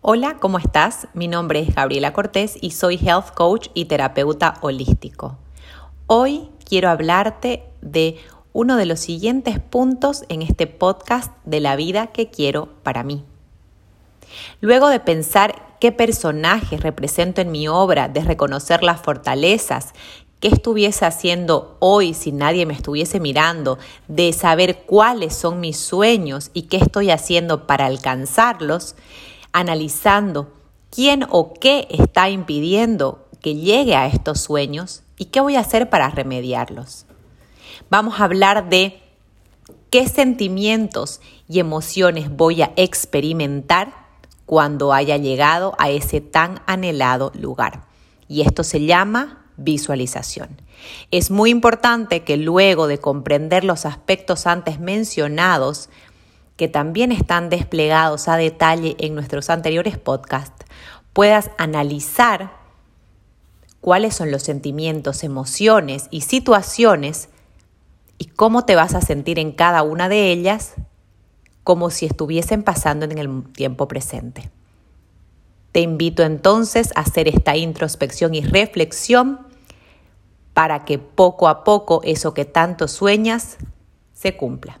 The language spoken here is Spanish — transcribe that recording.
Hola, ¿cómo estás? Mi nombre es Gabriela Cortés y soy Health Coach y terapeuta holístico. Hoy quiero hablarte de uno de los siguientes puntos en este podcast de la vida que quiero para mí. Luego de pensar qué personajes represento en mi obra, de reconocer las fortalezas, qué estuviese haciendo hoy si nadie me estuviese mirando, de saber cuáles son mis sueños y qué estoy haciendo para alcanzarlos, analizando quién o qué está impidiendo que llegue a estos sueños y qué voy a hacer para remediarlos. Vamos a hablar de qué sentimientos y emociones voy a experimentar cuando haya llegado a ese tan anhelado lugar. Y esto se llama visualización. Es muy importante que luego de comprender los aspectos antes mencionados, que también están desplegados a detalle en nuestros anteriores podcasts, puedas analizar cuáles son los sentimientos, emociones y situaciones y cómo te vas a sentir en cada una de ellas como si estuviesen pasando en el tiempo presente. Te invito entonces a hacer esta introspección y reflexión para que poco a poco eso que tanto sueñas se cumpla.